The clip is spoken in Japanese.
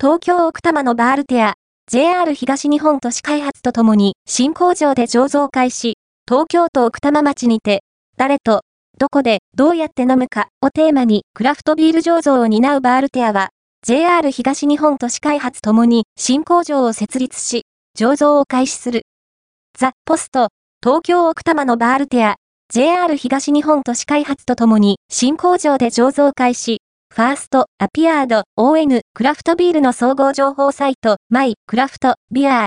東京奥多摩のバールテア、JR 東日本都市開発とともに新工場で醸造開始、東京都奥多摩町にて、誰と、どこで、どうやって飲むかをテーマにクラフトビール醸造を担うバールテアは、JR 東日本都市開発ともに新工場を設立し、醸造を開始する。ザ・ポスト、東京奥多摩のバールテア、JR 東日本都市開発とともに新工場で醸造開始、ファースト、アピアード、ON、クラフトビールの総合情報サイト、マイ、クラフト、ビアー、